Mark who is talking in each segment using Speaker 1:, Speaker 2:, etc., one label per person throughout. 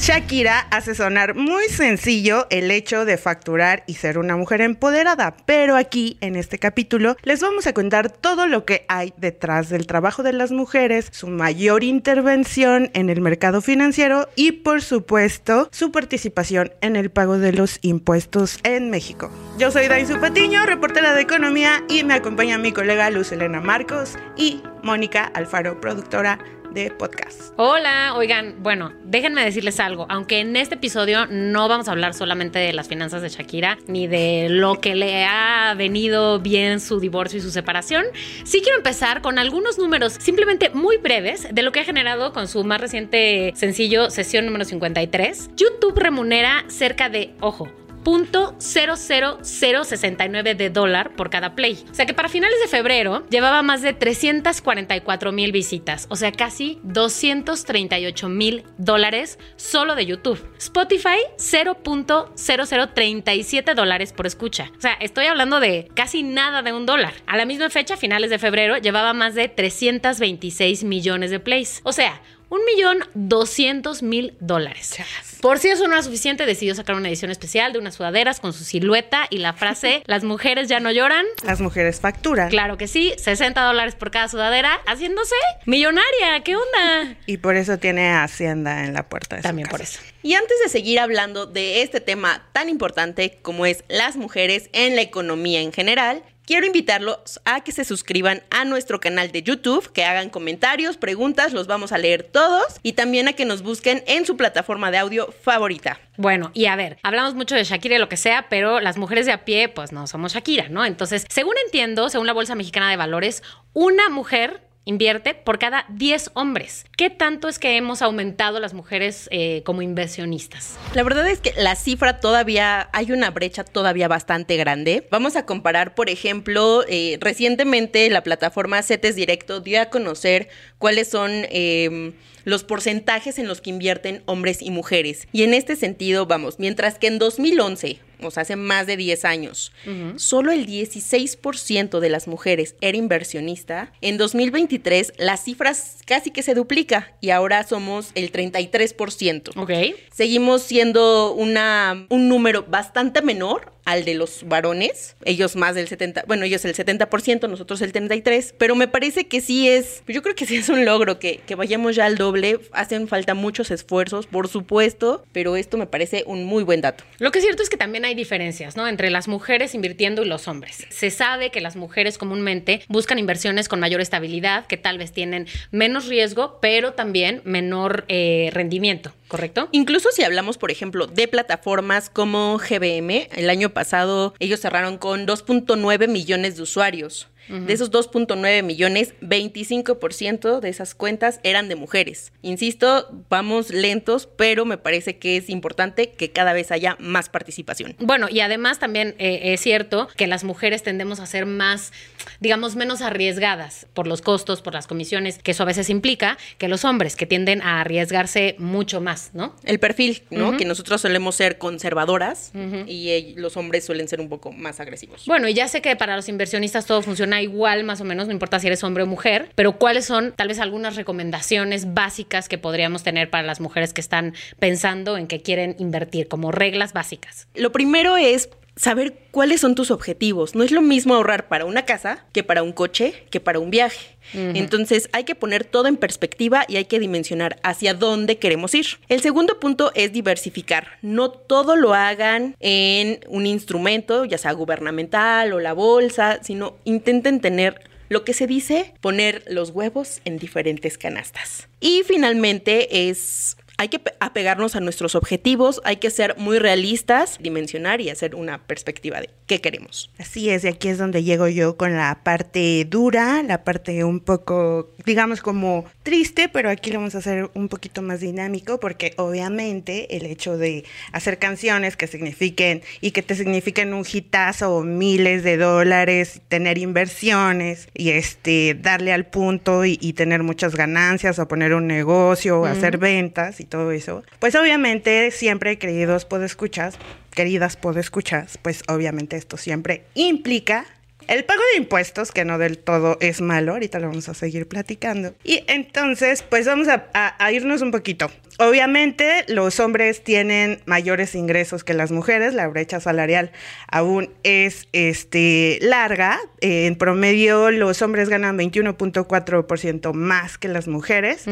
Speaker 1: Shakira hace sonar muy sencillo el hecho de facturar y ser una mujer empoderada, pero aquí en este capítulo les vamos a contar todo lo que hay detrás del trabajo de las mujeres, su mayor intervención en el mercado financiero y por supuesto su participación en el pago de los impuestos en México. Yo soy Daisu Patiño, reportera de economía y me acompaña mi colega Luz Elena Marcos y Mónica Alfaro, productora de podcast.
Speaker 2: Hola, oigan, bueno, déjenme decirles algo, aunque en este episodio no vamos a hablar solamente de las finanzas de Shakira, ni de lo que le ha venido bien su divorcio y su separación, sí quiero empezar con algunos números simplemente muy breves de lo que ha generado con su más reciente sencillo, sesión número 53. YouTube remunera cerca de, ojo, .00069 de dólar por cada play. O sea que para finales de febrero llevaba más de 344 mil visitas, o sea casi 238 mil dólares solo de YouTube. Spotify 0.0037 dólares por escucha. O sea, estoy hablando de casi nada de un dólar. A la misma fecha, finales de febrero, llevaba más de 326 millones de plays. O sea, un millón doscientos mil dólares. Por si eso no era suficiente, decidió sacar una edición especial de unas sudaderas con su silueta y la frase Las mujeres ya no lloran.
Speaker 1: Las mujeres facturan.
Speaker 2: Claro que sí, 60 dólares por cada sudadera, haciéndose millonaria. ¿Qué onda?
Speaker 1: Y por eso tiene Hacienda en la puerta de
Speaker 2: También
Speaker 1: su
Speaker 2: por
Speaker 1: casa.
Speaker 2: eso.
Speaker 3: Y antes de seguir hablando de este tema tan importante como es las mujeres en la economía en general, quiero invitarlos a que se suscriban a nuestro canal de YouTube, que hagan comentarios, preguntas, los vamos a leer todos y también a que nos busquen en su plataforma de audio favorita.
Speaker 2: Bueno, y a ver, hablamos mucho de Shakira y lo que sea, pero las mujeres de a pie, pues no somos Shakira, ¿no? Entonces, según entiendo, según la Bolsa Mexicana de Valores, una mujer invierte por cada 10 hombres. ¿Qué tanto es que hemos aumentado las mujeres eh, como inversionistas?
Speaker 3: La verdad es que la cifra todavía, hay una brecha todavía bastante grande. Vamos a comparar, por ejemplo, eh, recientemente la plataforma CETES Directo dio a conocer cuáles son... eh, los porcentajes en los que invierten hombres y mujeres. Y en este sentido, vamos, mientras que en 2011, o sea, hace más de 10 años, solo el 16% de las mujeres era inversionista, en 2023 las cifras casi que se duplica y ahora somos el 33%.
Speaker 2: Ok.
Speaker 3: Seguimos siendo una, un número bastante menor al de los varones, ellos más del 70, bueno, ellos el 70%, nosotros el 33%, pero me parece que sí es, yo creo que sí es un logro que, que vayamos ya al doble, hacen falta muchos esfuerzos, por supuesto, pero esto me parece un muy buen dato.
Speaker 2: Lo que es cierto es que también hay diferencias, ¿no? Entre las mujeres invirtiendo y los hombres. Se sabe que las mujeres comúnmente buscan inversiones con mayor estabilidad, que tal vez tienen menos riesgo, pero también menor eh, rendimiento, ¿correcto?
Speaker 3: Incluso si hablamos, por ejemplo, de plataformas como GBM, el año pasado ellos cerraron con 2.9 millones de usuarios. De esos 2.9 millones, 25% de esas cuentas eran de mujeres. Insisto, vamos lentos, pero me parece que es importante que cada vez haya más participación.
Speaker 2: Bueno, y además también eh, es cierto que las mujeres tendemos a ser más, digamos, menos arriesgadas por los costos, por las comisiones, que eso a veces implica, que los hombres, que tienden a arriesgarse mucho más, ¿no?
Speaker 3: El perfil, ¿no? Que nosotros solemos ser conservadoras y eh, los hombres suelen ser un poco más agresivos.
Speaker 2: Bueno, y ya sé que para los inversionistas todo funciona igual, más o menos, no importa si eres hombre o mujer, pero ¿cuáles son tal vez algunas recomendaciones básicas que podríamos tener para las mujeres que están pensando en que quieren invertir, como reglas básicas?
Speaker 3: Lo primero es saber cuáles son tus objetivos. No es lo mismo ahorrar para una casa que para un coche, que para un viaje. Entonces hay que poner todo en perspectiva y hay que dimensionar hacia dónde queremos ir. El segundo punto es diversificar. No todo lo hagan en un instrumento, ya sea gubernamental o la bolsa, sino intenten tener lo que se dice poner los huevos en diferentes canastas. Y finalmente es hay que pe- apegarnos a nuestros objetivos, hay que ser muy realistas, dimensionar y hacer una perspectiva de qué queremos.
Speaker 1: Así es, y aquí es donde llego yo con la parte dura, la parte un poco, digamos, como triste, pero aquí lo vamos a hacer un poquito más dinámico, porque obviamente el hecho de hacer canciones que signifiquen y que te signifiquen un hitazo o miles de dólares, tener inversiones y este darle al punto y, y tener muchas ganancias o poner un negocio o hacer ventas y todo eso, pues obviamente siempre, queridos podescuchas, queridas podescuchas, pues obviamente esto siempre implica el pago de impuestos, que no del todo es malo, ahorita lo vamos a seguir platicando. Y entonces, pues vamos a, a- a irnos un poquito. Obviamente, los hombres tienen mayores ingresos que las mujeres, la brecha salarial aún es este, larga. Eh, en promedio, los hombres ganan 21.4% más que las mujeres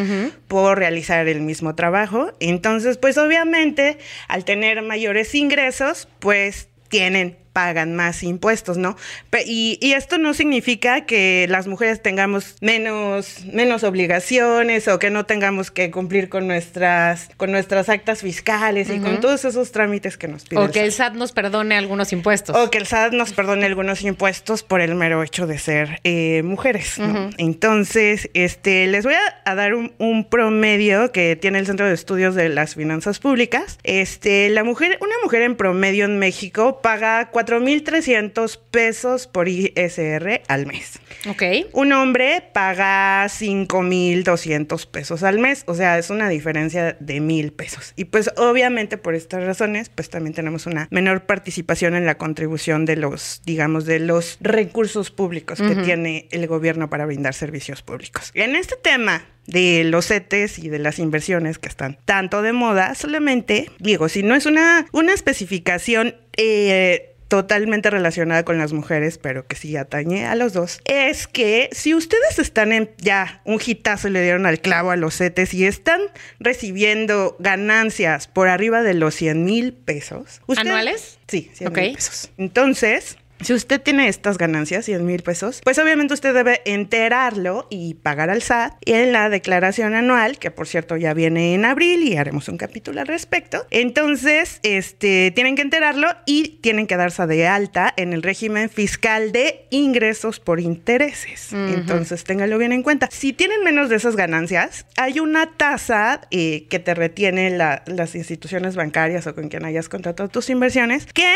Speaker 1: por realizar el mismo trabajo. Entonces, pues obviamente, al tener mayores ingresos, pues tienen pagan más impuestos, ¿no? Y, y esto no significa que las mujeres tengamos menos, menos obligaciones o que no tengamos que cumplir con nuestras, con nuestras actas fiscales y con todos esos trámites que nos piden.
Speaker 2: O que el SAT nos perdone algunos impuestos.
Speaker 1: O que el SAT nos perdone algunos impuestos por el mero hecho de ser eh, mujeres. ¿no? Entonces, este, les voy a, a dar un, un promedio que tiene el Centro de Estudios de las Finanzas Públicas. Este, la mujer, una mujer en promedio en México paga 4.300 pesos por ISR al mes.
Speaker 2: Ok.
Speaker 1: Un hombre paga 5.200 pesos al mes, o sea, es una diferencia de mil pesos. Y pues obviamente por estas razones, pues también tenemos una menor participación en la contribución de los, digamos, de los recursos públicos que tiene el gobierno para brindar servicios públicos. En este tema de los CETES y de las inversiones que están tanto de moda, solamente digo, si no es una, una especificación eh, totalmente relacionada con las mujeres, pero que sí atañe a los dos, es que si ustedes están en ya un hitazo y le dieron al clavo a los CETES y están recibiendo ganancias por arriba de los 100 mil pesos.
Speaker 2: ¿Anuales?
Speaker 1: Sí, 100
Speaker 2: Ok.
Speaker 1: mil pesos. Entonces, si usted tiene estas ganancias, 100 mil pesos, pues obviamente usted debe enterarlo y pagar al SAT y en la declaración anual, que por cierto ya viene en abril y haremos un capítulo al respecto. Entonces, este, tienen que enterarlo y tienen que darse de alta en el régimen fiscal de ingresos por intereses. Entonces, téngalo bien en cuenta. Si tienen menos de esas ganancias, hay una tasa eh, que te retiene la- las instituciones bancarias o con quien hayas contratado tus inversiones, que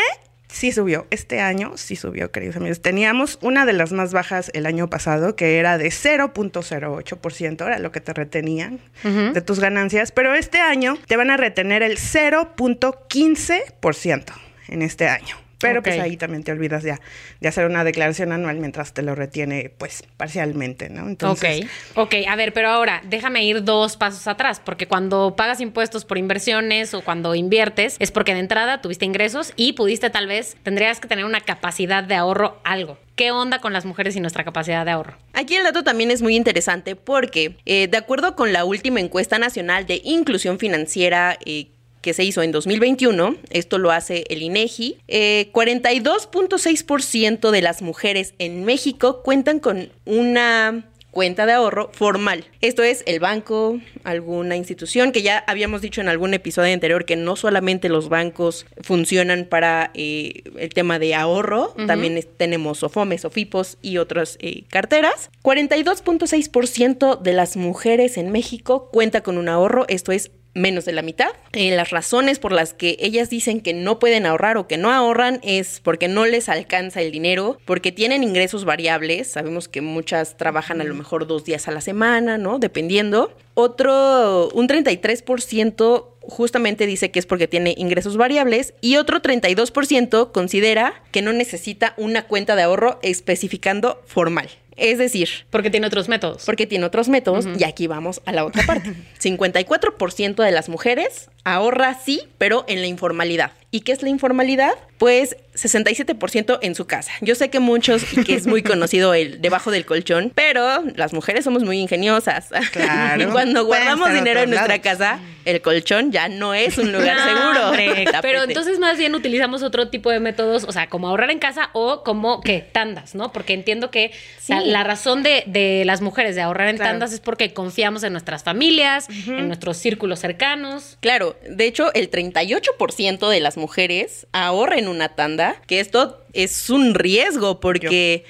Speaker 1: Sí subió, este año sí subió, queridos amigos. Teníamos una de las más bajas el año pasado, que era de 0.08%, era lo que te retenían de tus ganancias, pero este año te van a retener el 0.15% en este año. Pero pues ahí también te olvidas ya de hacer una declaración anual mientras te lo retiene pues parcialmente, ¿no? Entonces,
Speaker 2: ok, ok, a ver, pero ahora déjame ir dos pasos atrás, porque cuando pagas impuestos por inversiones o cuando inviertes, es porque de entrada tuviste ingresos y pudiste tal vez, tendrías que tener una capacidad de ahorro, algo. ¿Qué onda con las mujeres y nuestra capacidad de ahorro?
Speaker 3: Aquí el dato también es muy interesante porque, eh, de acuerdo con la última encuesta nacional de inclusión financiera eh, que se hizo en 2021, esto lo hace el INEGI, eh, 42.6% de las mujeres en México cuentan con una cuenta de ahorro formal. Esto es el banco, alguna institución que ya habíamos dicho en algún episodio anterior que no solamente los bancos funcionan para eh, el tema de ahorro, también es- tenemos SOFOMES, SOFIPOS y otras eh, carteras. 42.6% de las mujeres en México cuenta con un ahorro, esto es menos de la mitad. Eh, las razones por las que ellas dicen que no pueden ahorrar o que no ahorran es porque no les alcanza el dinero, porque tienen ingresos variables. Sabemos que muchas trabajan a lo mejor dos días a la semana, ¿no? Dependiendo. Otro, un 33% justamente dice que es porque tiene ingresos variables y otro 32% considera que no necesita una cuenta de ahorro especificando formal. Es decir,
Speaker 2: Porque tiene otros métodos.
Speaker 3: porque tiene otros métodos y aquí vamos a la otra parte. 54% de las mujeres ahorra sí, pero en la informalidad. ¿Y qué es la informalidad? Pues 67% en su casa. Yo sé que muchos y que es muy conocido el debajo del colchón, pero las mujeres somos muy ingeniosas.
Speaker 1: Claro.
Speaker 3: Cuando guardamos dinero en nuestra
Speaker 1: lados.
Speaker 3: casa, el colchón ya no es un lugar
Speaker 2: No,
Speaker 3: seguro.
Speaker 2: hombre. Pero entonces más bien utilizamos otro tipo de métodos, o sea, como ahorrar en casa o como que tandas, ¿no? Porque entiendo que la, la razón de, de las mujeres de ahorrar en
Speaker 1: Claro.
Speaker 2: tandas es porque confiamos en nuestras familias, en nuestros círculos cercanos.
Speaker 3: Claro, de hecho, el 38% de las mujeres ahorren una tanda, que esto es un riesgo porque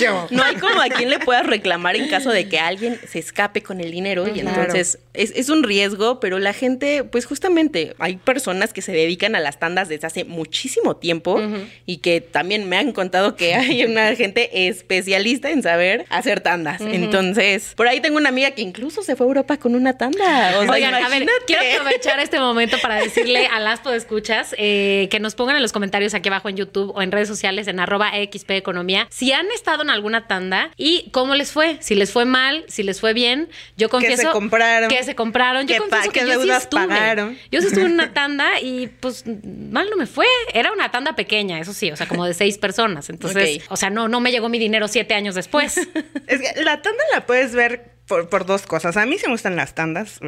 Speaker 1: Yo.
Speaker 3: no hay como a quien le puedas reclamar en caso de que alguien se escape con el dinero y
Speaker 1: Claro.
Speaker 3: entonces es, es un riesgo, pero la gente, pues justamente hay personas que se dedican a las tandas desde hace muchísimo tiempo y que también me han contado que hay una gente especialista en saber hacer tandas. Entonces, por ahí tengo una amiga que incluso se fue a Europa con una tanda. O sea,
Speaker 2: Oigan, a ver, quiero aprovechar este momento para decirle a las podescuchas eh, que nos pongan en los comentarios aquí abajo en YouTube o en redes sociales en arroba XP Economía si han estado en alguna tanda y cómo les fue. Si les fue mal, si les fue bien. Yo confieso
Speaker 1: se compraron.
Speaker 2: que se compraron. Yo
Speaker 1: ¿Qué pa-
Speaker 2: confieso que yo sí estuve.
Speaker 1: pagaron?
Speaker 2: Yo sí estuve en una tanda y pues mal no me fue. Era una tanda pequeña, eso sí, o sea, como de seis personas. Entonces, o sea, no, no me llegó mi dinero siete años después.
Speaker 1: Es que la tanda la puedes ver por, por dos cosas. A mí sí me gustan las tandas.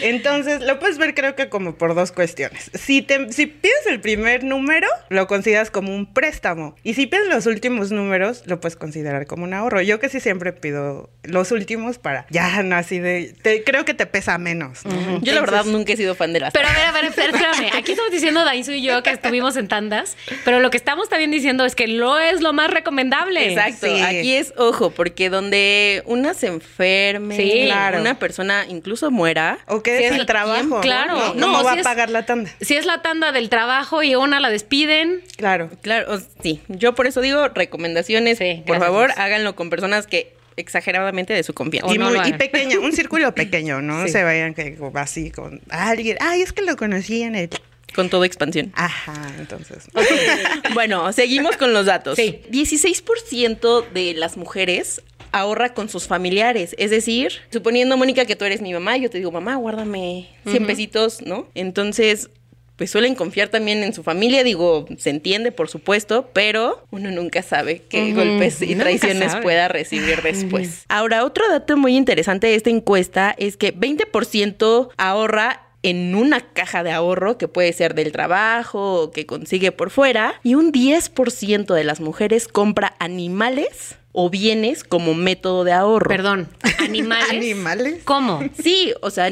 Speaker 1: Entonces, lo puedes ver creo que como por dos cuestiones. Si, te, si pides el primer número, lo consideras como un préstamo. Y si pides los últimos números, lo puedes considerar como un ahorro. Yo que sí siempre pido los últimos para ya no así de... te- creo que te pesa menos. ¿no?
Speaker 3: Yo la verdad nunca he sido fan de las
Speaker 2: Pero a ver, a ver, espérame. Aquí estamos diciendo Dainzu y yo que estuvimos en tandas, pero lo que estamos también diciendo es que no es lo más recomendable.
Speaker 3: Exacto,
Speaker 1: Sí.
Speaker 3: aquí es ojo, porque donde una se enferme,
Speaker 2: Sí,
Speaker 1: claro.
Speaker 3: una persona incluso muera,
Speaker 1: O que
Speaker 2: Sí,
Speaker 1: es
Speaker 2: es-
Speaker 1: el trabajo. ¿no?
Speaker 2: claro.
Speaker 1: ¿no?
Speaker 2: No,
Speaker 1: ¿Cómo va
Speaker 2: si
Speaker 1: a
Speaker 2: es-
Speaker 1: pagar la tanda?
Speaker 2: Si es la tanda del trabajo y una la despiden,
Speaker 1: Claro.
Speaker 3: claro, o- sí, yo por eso digo recomendaciones,
Speaker 2: Sí,
Speaker 3: por favor, háganlo con personas que exageradamente de su confianza.
Speaker 1: Y,
Speaker 2: no
Speaker 1: muy- pequeña, un círculo pequeño, ¿no?
Speaker 3: Sí.
Speaker 1: Se vayan que así con alguien. Ay, es que lo conocí en el.
Speaker 3: Con todo expansión.
Speaker 1: Ajá, entonces.
Speaker 3: Bueno, seguimos con los datos.
Speaker 2: Sí.
Speaker 3: 16% de las mujeres ahorra con sus familiares. Es decir, suponiendo, Mónica, que tú eres mi mamá, yo te digo, mamá, guárdame 100 pesitos, ¿no? Entonces, pues suelen confiar también en su familia. Digo, se entiende, por supuesto, pero uno nunca sabe qué golpes y traiciones pueda recibir después. Ahora, otro dato muy interesante de esta encuesta es que 20% ahorra en una caja de ahorro que puede ser del trabajo o que consigue por fuera y un 10% de las mujeres compra animales o bienes como método de ahorro.
Speaker 2: perdón, animales.
Speaker 1: ¿Animales?
Speaker 2: ¿Cómo?
Speaker 3: Sí, o sea,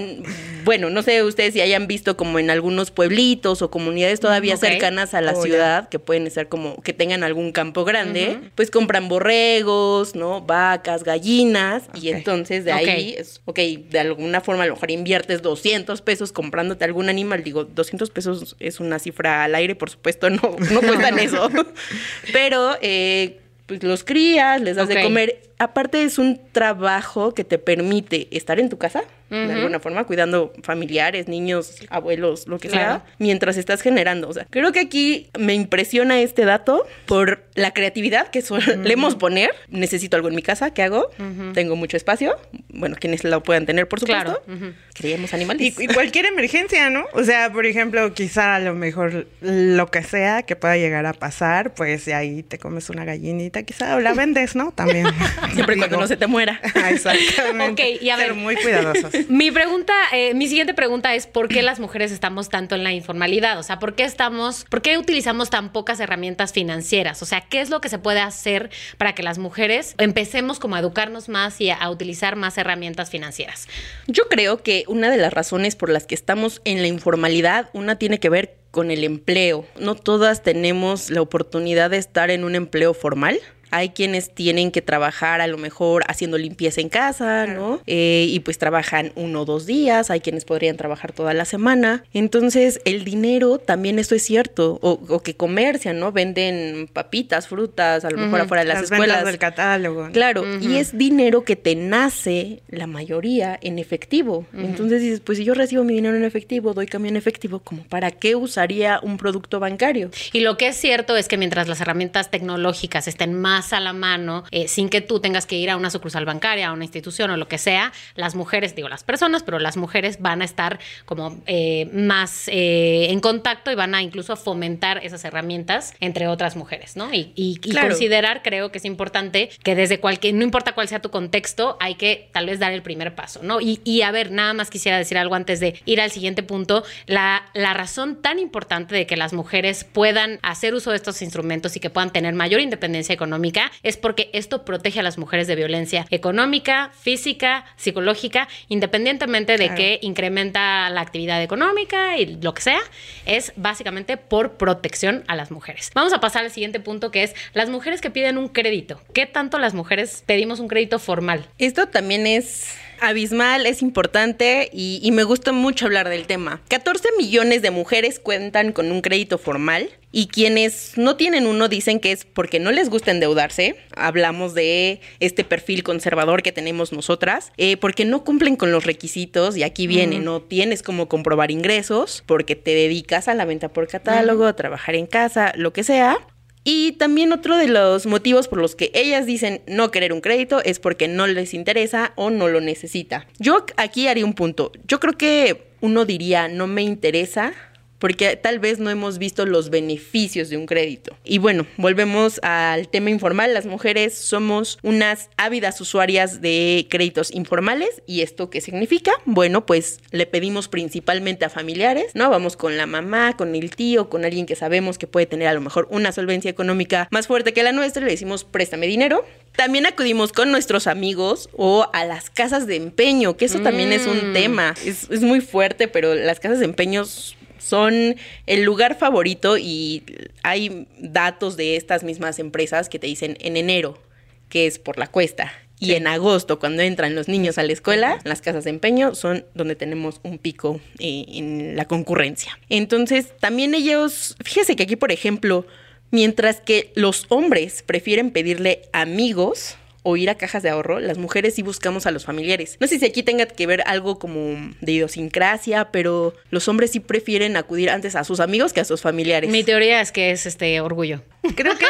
Speaker 3: bueno, no sé ustedes si hayan visto como en algunos pueblitos o comunidades todavía cercanas a la
Speaker 1: Oh, ya.
Speaker 3: ciudad, que pueden ser como que tengan algún campo grande, pues compran borregos, ¿no? Vacas, gallinas, y entonces de ahí,
Speaker 2: Ok.
Speaker 3: es, ok, de alguna forma a lo mejor inviertes 200 pesos comprándote algún animal, digo, 200 pesos es una cifra al aire, por supuesto, no, no cuestan eso, pero... Eh, pues los crías, les das de comer. Aparte es un trabajo que te permite estar en tu casa, de alguna forma, cuidando familiares, niños, abuelos, lo que
Speaker 2: Claro.
Speaker 3: sea, mientras estás generando. O sea, creo que aquí me impresiona este dato por la creatividad que solemos poner. Necesito algo en mi casa, ¿qué hago? Tengo mucho espacio. Bueno, quienes lo puedan tener, por supuesto.
Speaker 2: Claro.
Speaker 1: Y,
Speaker 3: animales.
Speaker 1: y cualquier emergencia, ¿no? O sea, por ejemplo, quizá a lo mejor lo que sea que pueda llegar a pasar, pues de ahí te comes una gallinita, quizá, o la vendes, ¿no? También.
Speaker 3: Siempre y cuando no se te muera.
Speaker 1: Exactamente.
Speaker 2: Ok, y a ver.
Speaker 1: Ser muy cuidadosos.
Speaker 2: Mi pregunta, eh, mi siguiente pregunta es ¿por qué las mujeres estamos tanto en la informalidad? O sea, ¿por qué estamos, por qué utilizamos tan pocas herramientas financieras? O sea, ¿qué es lo que se puede hacer para que las mujeres empecemos como a educarnos más y a, a utilizar más herramientas financieras?
Speaker 3: Yo creo que una de las razones por las que estamos en la informalidad, una tiene que ver con el empleo. No todas tenemos la oportunidad de estar en un empleo formal. Hay quienes tienen que trabajar a lo mejor haciendo limpieza en casa, ¿no? Eh, y pues trabajan uno o dos días, hay quienes podrían trabajar toda la semana. Entonces, el dinero también esto es cierto, o, o que comercian, ¿no? Venden papitas, frutas, a lo mejor afuera de las,
Speaker 1: Las
Speaker 3: escuelas.
Speaker 1: del catálogo.
Speaker 3: Claro, y es dinero que te nace la mayoría en efectivo. Entonces dices, pues si yo recibo mi dinero en efectivo, doy cambio en efectivo, ¿como para qué usaría un producto bancario?
Speaker 2: Y lo que es cierto es que mientras las herramientas tecnológicas estén más a la mano, eh, sin que tú tengas que ir a una sucursal bancaria, a una institución o lo que sea, las mujeres, digo las personas, pero las mujeres van a estar como eh, más eh, en contacto y van a incluso fomentar esas herramientas entre otras mujeres, ¿no? Y, y- y
Speaker 3: Claro.
Speaker 2: considerar, creo que es importante que desde cualquier, no importa cuál sea tu contexto, hay que tal vez dar el primer paso, ¿no? Y, y a ver, nada más quisiera decir algo antes de ir al siguiente punto, la, la razón tan importante de que las mujeres puedan hacer uso de estos instrumentos y que puedan tener mayor independencia económica económica es porque esto protege a las mujeres de violencia económica, física, psicológica, independientemente de que incrementa la actividad económica y lo que sea, es básicamente por protección a las mujeres. Vamos a pasar al siguiente punto que es las mujeres que piden un crédito. ¿Qué tanto las mujeres pedimos un crédito formal?
Speaker 3: Esto también es abismal, es importante y, y, me gusta mucho hablar del tema. 14 millones de mujeres cuentan con un crédito formal y quienes no tienen uno dicen que es porque no les gusta endeudarse. Hablamos de este perfil conservador que tenemos nosotras, eh, porque no cumplen con los requisitos y aquí viene, no tienes como comprobar ingresos porque te dedicas a la venta por catálogo, a trabajar en casa, lo que sea. Y también otro de los motivos por los que ellas dicen no querer un crédito es porque no les interesa o no lo necesita. Yo aquí haría un punto. Yo creo que uno diría no me interesa porque tal vez no hemos visto los beneficios de un crédito. Y bueno, volvemos al tema informal. Las mujeres somos unas ávidas usuarias de créditos informales. ¿Y esto qué significa? Bueno, pues le pedimos principalmente a familiares, ¿no? Vamos con la mamá, con el tío, con alguien que sabemos que puede tener a lo mejor una solvencia económica más fuerte que la nuestra, le decimos préstame dinero. También acudimos con nuestros amigos o a las casas de empeño, que eso también es un tema. Es, es muy fuerte, pero las casas de empeños son el lugar favorito y hay datos de estas mismas empresas que te dicen en enero, que es por la cuesta. Y en agosto, cuando entran los niños a la escuela, las casas de empeño son donde tenemos un pico eh, en la concurrencia. Entonces, también ellos, fíjese que aquí, por ejemplo, mientras que los hombres prefieren pedirle amigos, o ir a cajas de ahorro, las mujeres sí buscamos a los familiares. No sé si aquí tenga que ver algo como de idiosincrasia, pero los hombres sí prefieren acudir antes a sus amigos que a sus familiares.
Speaker 2: Mi teoría es que es este orgullo.
Speaker 1: Creo que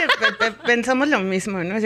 Speaker 1: pensamos lo mismo, ¿no?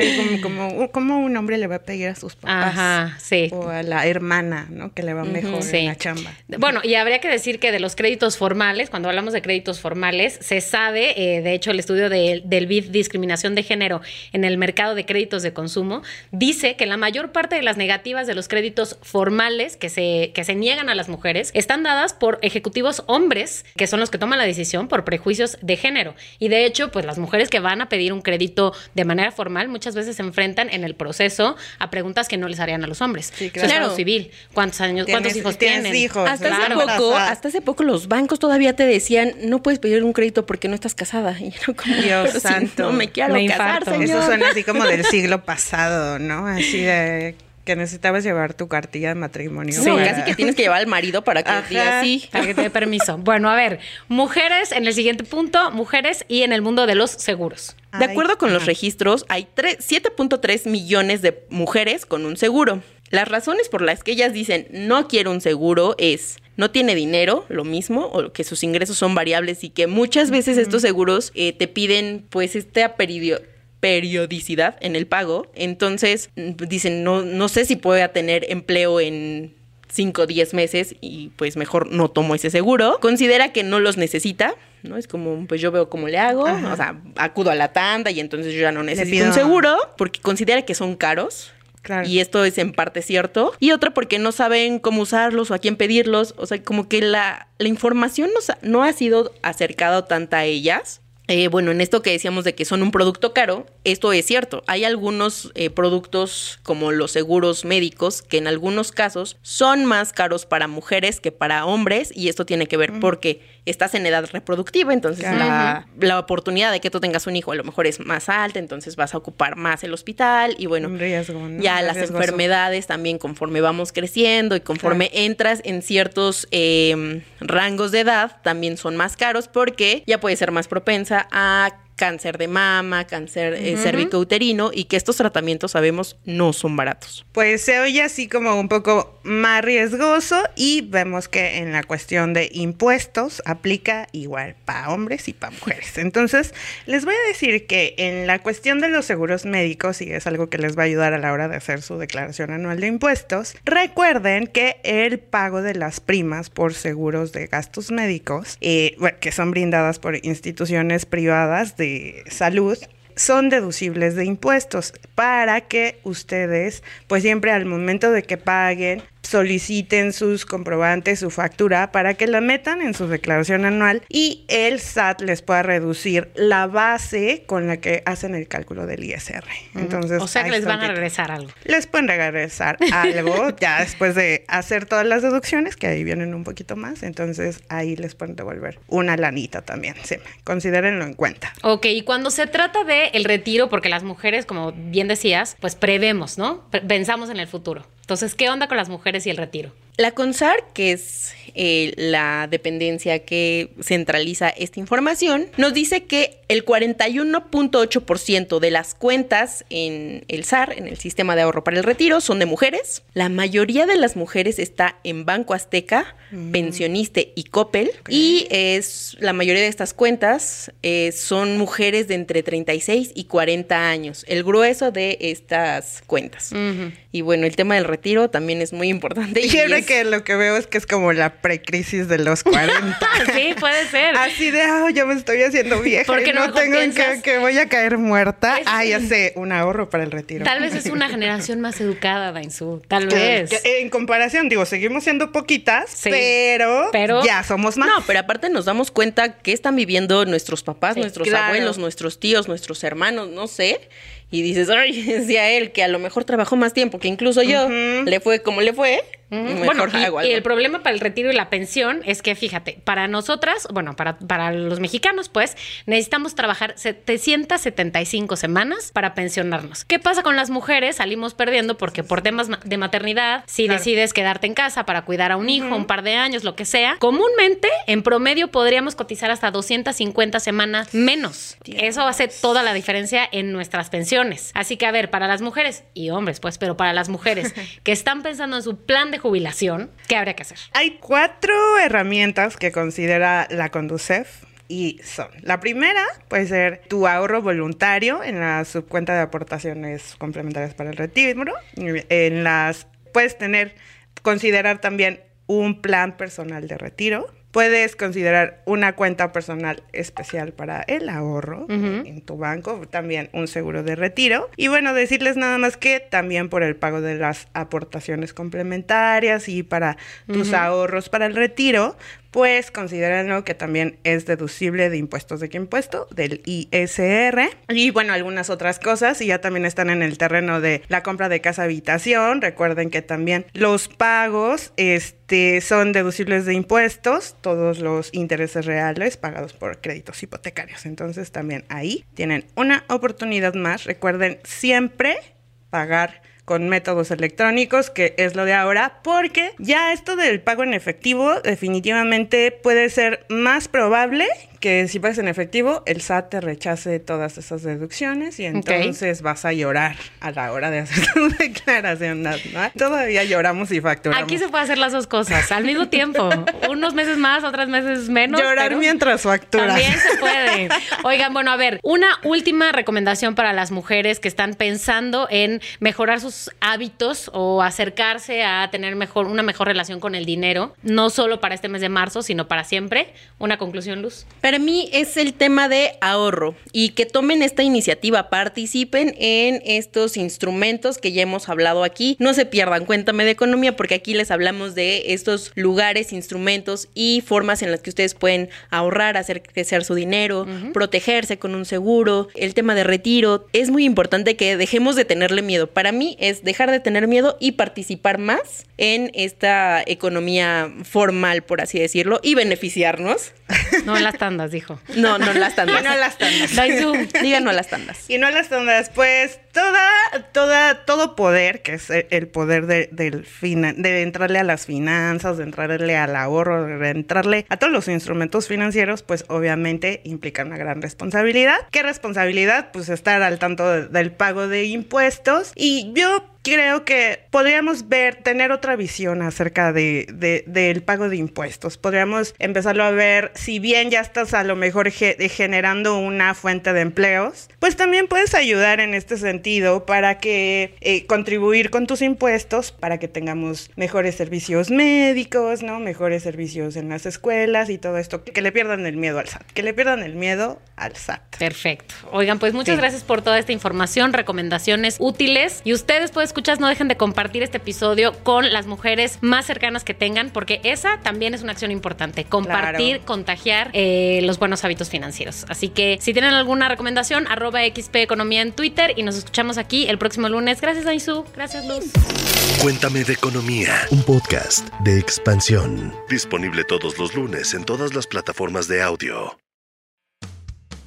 Speaker 1: como, como, un hombre le va a pedir a sus papás.
Speaker 2: Ajá, sí.
Speaker 1: O a la hermana, ¿no? Que le va mejor en la chamba.
Speaker 2: Bueno, y habría que decir que de los créditos formales, cuando hablamos de créditos formales, se sabe, eh, de hecho, el estudio del BID Discriminación de Género en el mercado de créditos de consumo, dice que la mayor parte de las negativas de los créditos formales que se, que se niegan a las mujeres están dadas por ejecutivos hombres, que son los que toman la decisión por prejuicios de género. Y de hecho, pues las mujeres que van a pedir un crédito de manera formal muchas veces se enfrentan en el proceso a preguntas que no les harían a los hombres. Sí, claro. civil, ¿cuántos años, cuántos hijos tienen?
Speaker 3: Hijos, hasta hace poco, hasta hace poco los bancos todavía te decían, no puedes pedir un crédito porque no estás casada. Y yo como,
Speaker 1: Dios santo.
Speaker 3: no me quiero casar, señor.
Speaker 1: Eso suena así como del siglo pasado, ¿no? Así de que necesitabas llevar tu cartilla de matrimonio.
Speaker 3: Sí, casi que tienes que llevar al marido para que diga sí.
Speaker 2: Para que te dé permiso. Bueno, a ver, mujeres en el siguiente punto, mujeres y en el mundo de los seguros.
Speaker 3: De acuerdo con los registros, hay 7.3 millones de mujeres con un seguro. Las razones por las que ellas dicen no quiero un seguro es no tiene dinero, lo mismo, o que sus ingresos son variables y que muchas veces estos seguros eh, te piden pues este periodo periodicidad en el pago. Entonces, dicen, no, no sé si pueda tener empleo en 5 o 10 meses y pues mejor no tomo ese seguro. Considera que no los necesita, ¿no? Es como, pues yo veo cómo le hago, o sea, acudo a la tanda y entonces yo ya no necesito un seguro porque considera que son caros. Y esto es en parte cierto. Y otra porque no saben cómo usarlos o a quién pedirlos. O sea, como que la, la información no, no ha sido acercada tanta a ellas eh, bueno, en esto que decíamos de que son un producto caro, esto es cierto. Hay algunos eh, productos como los seguros médicos que en algunos casos son más caros para mujeres que para hombres y esto tiene que ver porque estás en edad reproductiva, entonces la, oportunidad de que tú tengas un hijo a lo mejor es más alta, entonces vas a ocupar más el hospital y bueno, ya las enfermedades también conforme vamos creciendo y conforme entras en ciertos em, rangos de edad también son más caros porque ya puede ser más propensa a cáncer de mama, cáncer eh, cervicouterino y que estos tratamientos sabemos no son baratos.
Speaker 1: Pues se oye así como un poco más riesgoso y vemos que en la cuestión de impuestos aplica igual para hombres y para mujeres. Entonces, les voy a decir que en la cuestión de los seguros médicos, y es algo que les va a ayudar a la hora de hacer su declaración anual de impuestos, recuerden que el pago de las primas por seguros de gastos médicos, eh, que son brindadas por instituciones privadas de salud son deducibles de impuestos para que ustedes, pues siempre al momento de que paguen soliciten sus comprobantes, su factura, para que la metan en su declaración anual y el SAT les pueda reducir la base con la que hacen el cálculo del ISR. Entonces,
Speaker 2: o sea que les van a regresar algo.
Speaker 1: Les pueden regresar algo ya después de hacer todas las deducciones, que ahí vienen un poquito más. Entonces ahí les pueden devolver una lanita también. Sí, considérenlo en cuenta.
Speaker 2: Ok, y cuando se trata de el retiro, porque las mujeres, como bien decías, pues prevemos, ¿no? Pensamos en el futuro. Entonces, ¿qué onda con las mujeres y el retiro?
Speaker 3: La CONSAR, que es eh, la dependencia que centraliza esta información, nos dice que el 41.8% de las cuentas en el SAR, en el Sistema de Ahorro para el Retiro, son de mujeres. La mayoría de las mujeres está en Banco Azteca, Pensioniste y Coppel. Y es la mayoría de estas cuentas eh, son mujeres de entre 36 y 40 años, el grueso de estas cuentas. Y bueno, el tema del retiro también es muy importante. y
Speaker 1: Que lo que veo es que es como la precrisis de los 40.
Speaker 2: sí, puede ser.
Speaker 1: Así de, ah, yo me estoy haciendo vieja
Speaker 2: ¿Por qué
Speaker 1: y
Speaker 2: no
Speaker 1: tengo que,
Speaker 2: piensas?
Speaker 1: que voy a caer muerta.
Speaker 2: Es-
Speaker 1: Ah, ya sé, un ahorro para el retiro.
Speaker 2: Tal vez es una generación más educada, Dainzú. Tal
Speaker 1: Que-
Speaker 2: vez.
Speaker 1: que en comparación, digo, seguimos siendo poquitas,
Speaker 2: Sí.
Speaker 1: pero,
Speaker 2: Pero-
Speaker 1: ya somos más.
Speaker 3: No, pero aparte nos damos cuenta que están viviendo nuestros papás,
Speaker 2: Sí,
Speaker 3: nuestros
Speaker 1: claro.
Speaker 3: abuelos, nuestros tíos, nuestros hermanos, no sé. Y dices, ay, decía él que a lo mejor trabajó más tiempo, que incluso yo le fue como le fue. Mejor
Speaker 2: Bueno, y-
Speaker 3: hago
Speaker 2: y, el problema para el retiro y la pensión es que, fíjate, para nosotras, bueno, para, para los mexicanos, pues, necesitamos trabajar 775 semanas para pensionarnos. ¿Qué pasa con las mujeres? Salimos perdiendo porque por temas ma- de maternidad, si
Speaker 1: Claro.
Speaker 2: decides quedarte en casa para cuidar a un hijo, un par de años, lo que sea, comúnmente, en promedio, podríamos cotizar hasta 250 semanas menos. Eso hace toda la diferencia en nuestras pensiones. Así que, a ver, para las mujeres y hombres, pues, pero para las mujeres que están pensando en su plan de jubilación, ¿qué habría que hacer?
Speaker 1: Hay cuatro herramientas que considera la Conducef. Y son, la primera puede ser tu ahorro voluntario en la subcuenta de aportaciones complementarias para el retiro. En las puedes tener, considerar también un plan personal de retiro. Puedes considerar una cuenta personal especial para el ahorro en tu banco, también un seguro de retiro. Y bueno, decirles nada más que también por el pago de las aportaciones complementarias y para tus ahorros para el retiro, pues considérenlo que también es deducible de impuestos de qué impuesto, del ISR. Y bueno, algunas otras cosas, y ya también están en el terreno de la compra de casa habitación. Recuerden que también los pagos este, son deducibles de impuestos, todos los intereses reales pagados por créditos hipotecarios. Entonces también ahí tienen una oportunidad más. Recuerden siempre pagar con métodos electrónicos, que es lo de ahora, porque ya esto del pago en efectivo definitivamente puede ser más probable que si pagas en efectivo, el SAT te rechace todas esas deducciones y entonces vas a llorar a la hora de hacer tu declaración. ¿no? Todavía lloramos y facturamos.
Speaker 2: Aquí se puede hacer las dos cosas al mismo tiempo. Unos meses más, otros meses menos.
Speaker 1: Llorar
Speaker 2: pero
Speaker 1: mientras facturas.
Speaker 2: También se puede. Oigan, bueno, a ver, una última recomendación para las mujeres que están pensando en mejorar sus hábitos o acercarse a tener mejor, una mejor relación con el dinero, no solo para este mes de marzo, sino para siempre. Una conclusión, Luz.
Speaker 3: Para mí es el tema de ahorro y que tomen esta iniciativa, participen en estos instrumentos que ya hemos hablado aquí. No se pierdan, cuéntame de economía porque aquí les hablamos de estos lugares, instrumentos y formas en las que ustedes pueden ahorrar, hacer crecer su dinero, protegerse con un seguro, el tema de retiro. Es muy importante que dejemos de tenerle miedo. Para mí es dejar de tener miedo y participar más en esta economía formal, por así decirlo, y beneficiarnos.
Speaker 2: No las tandas, dijo.
Speaker 3: No, no las tandas.
Speaker 1: Y no las tandas.
Speaker 2: Daisu.
Speaker 3: Digan no a las tandas.
Speaker 1: Y no las tandas, pues toda, toda, todo poder, que es el poder de, del fina- de entrarle a las finanzas, de entrarle al ahorro, de entrarle a todos los instrumentos financieros, pues obviamente implica una gran responsabilidad. ¿Qué responsabilidad? Pues estar al tanto de- del pago de impuestos. Y yo creo que podríamos ver, tener otra visión acerca de, de- del pago de impuestos. Podríamos empezarlo a ver, si bien ya estás a lo mejor ge- generando una fuente de empleos, pues también puedes ayudar en este sentido para que eh, contribuir con tus impuestos para que tengamos mejores servicios médicos, ¿no? Mejores servicios en las escuelas y todo esto. Que le pierdan el miedo al SAT. Que le pierdan el miedo al SAT.
Speaker 2: Perfecto. Oigan, pues muchas
Speaker 1: Sí.
Speaker 2: gracias por toda esta información, recomendaciones útiles. Y ustedes, pues, escuchas, no dejen de compartir este episodio con las mujeres más cercanas que tengan, porque esa también es una acción importante. Compartir, contagiar eh, los buenos hábitos financieros. Así que si tienen alguna recomendación, arroba XP Economía en Twitter y nos escuchamos aquí el próximo lunes. Gracias, Aisu. Gracias, Luz.
Speaker 4: Cuéntame de economía, un podcast de expansión. Disponible todos los lunes en todas las plataformas de audio.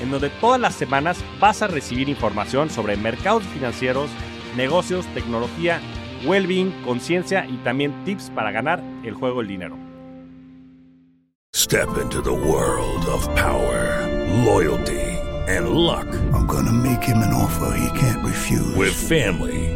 Speaker 5: en donde todas las semanas vas a recibir información sobre mercados financieros, negocios, tecnología, well-being, conciencia y también tips para ganar el juego del dinero.
Speaker 6: Step into the world of power, loyalty, and luck.
Speaker 7: I'm gonna make him an offer he can't refuse.
Speaker 6: With family,